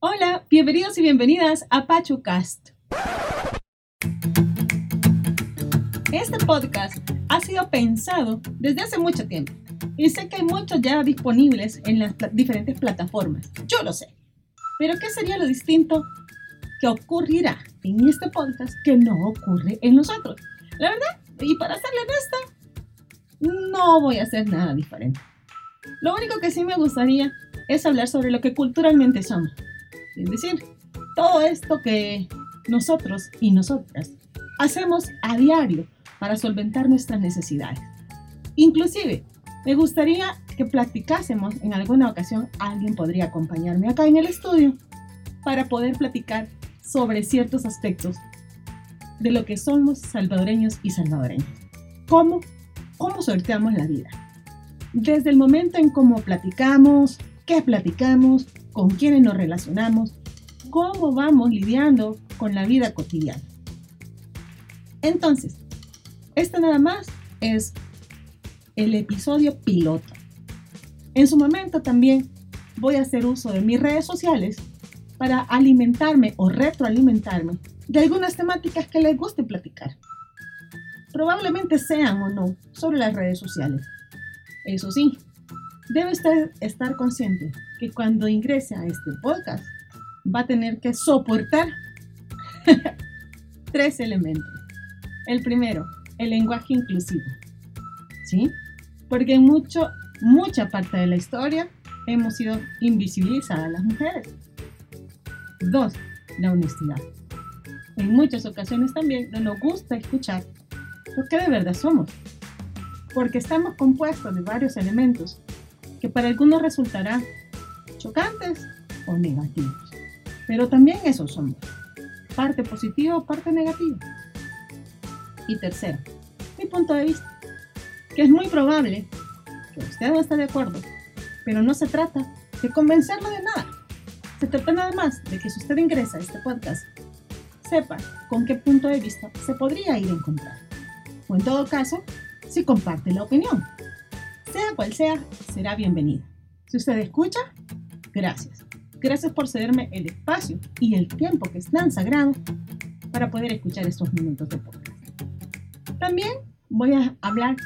Hola, bienvenidos y bienvenidas a PachuCast. Este podcast ha sido pensado desde hace mucho tiempo y sé que hay muchos ya disponibles en las diferentes plataformas. Yo lo sé. Pero ¿qué sería lo distinto que ocurrirá en este podcast que no ocurre en los otros? La verdad, y para serle honesta, no voy a hacer nada diferente. Lo único que sí me gustaría es hablar sobre lo que culturalmente somos es decir, todo esto que nosotros y nosotras hacemos a diario para solventar nuestras necesidades. Inclusive, me gustaría que platicásemos en alguna ocasión, alguien podría acompañarme acá en el estudio para poder platicar sobre ciertos aspectos de lo que somos salvadoreños y salvadoreños. ¿Cómo? ¿Cómo sorteamos la vida? Desde el momento en cómo platicamos, qué platicamos, con quiénes nos relacionamos, cómo vamos lidiando con la vida cotidiana. Entonces, este nada más es el episodio piloto. En su momento también voy a hacer uso de mis redes sociales para alimentarme o retroalimentarme de algunas temáticas que les guste platicar. Probablemente sean o no sobre las redes sociales. Eso sí, debe usted estar consciente que cuando ingrese a este podcast va a tener que soportar tres elementos. El primero, el lenguaje inclusivo. ¿Sí? Porque en mucho, mucha parte de la historia hemos sido invisibilizadas las mujeres. Dos, la honestidad. En muchas ocasiones también no nos gusta escuchar lo que de verdad somos, porque estamos compuestos de varios elementos que para algunos resultarán chocantes o negativos. Pero también esos son parte positiva parte negativa. Y tercero, mi punto de vista, que es muy probable que usted no esté de acuerdo, pero no se trata de convencerlo de nada. Se trata nada más de que si usted ingresa a este podcast, sepa con qué punto de vista se podría ir a encontrar. O en todo caso, si comparte la opinión. Sea cual sea, será bienvenido. Si usted escucha, gracias. Gracias por cederme el espacio y el tiempo que es tan sagrado para poder escuchar estos minutos de podcast. También voy a hablar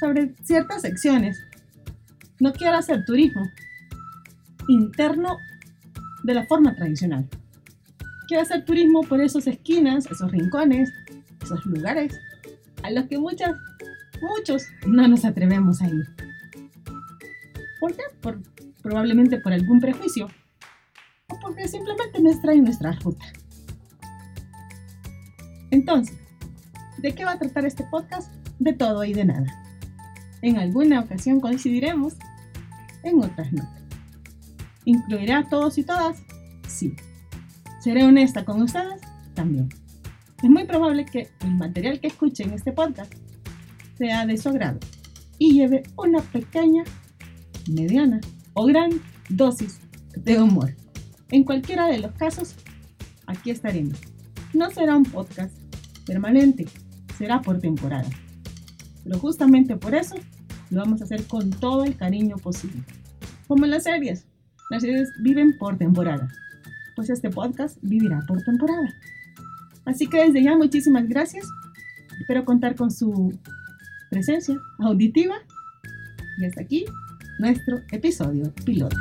sobre ciertas secciones. No quiero hacer turismo interno de la forma tradicional. Quiero hacer turismo por esas esquinas, esos rincones, esos lugares a los que muchas, muchos no nos atrevemos a ir. ¿Por qué? Por, probablemente por algún prejuicio porque simplemente nos trae nuestra ruta. Entonces, ¿de qué va a tratar este podcast? De todo y de nada. En alguna ocasión coincidiremos, en otras no. ¿Incluirá a todos y todas? Sí. ¿Seré honesta con ustedes? También. Es muy probable que el material que escuchen en este podcast sea de su agrado y lleve una pequeña, mediana o gran dosis de humor. En cualquiera de los casos, aquí estaremos. No será un podcast permanente, será por temporada. Pero justamente por eso lo vamos a hacer con todo el cariño posible. Como las series, las series viven por temporada. Pues este podcast vivirá por temporada. Así que desde ya muchísimas gracias. Espero contar con su presencia auditiva. Y hasta aquí nuestro episodio piloto.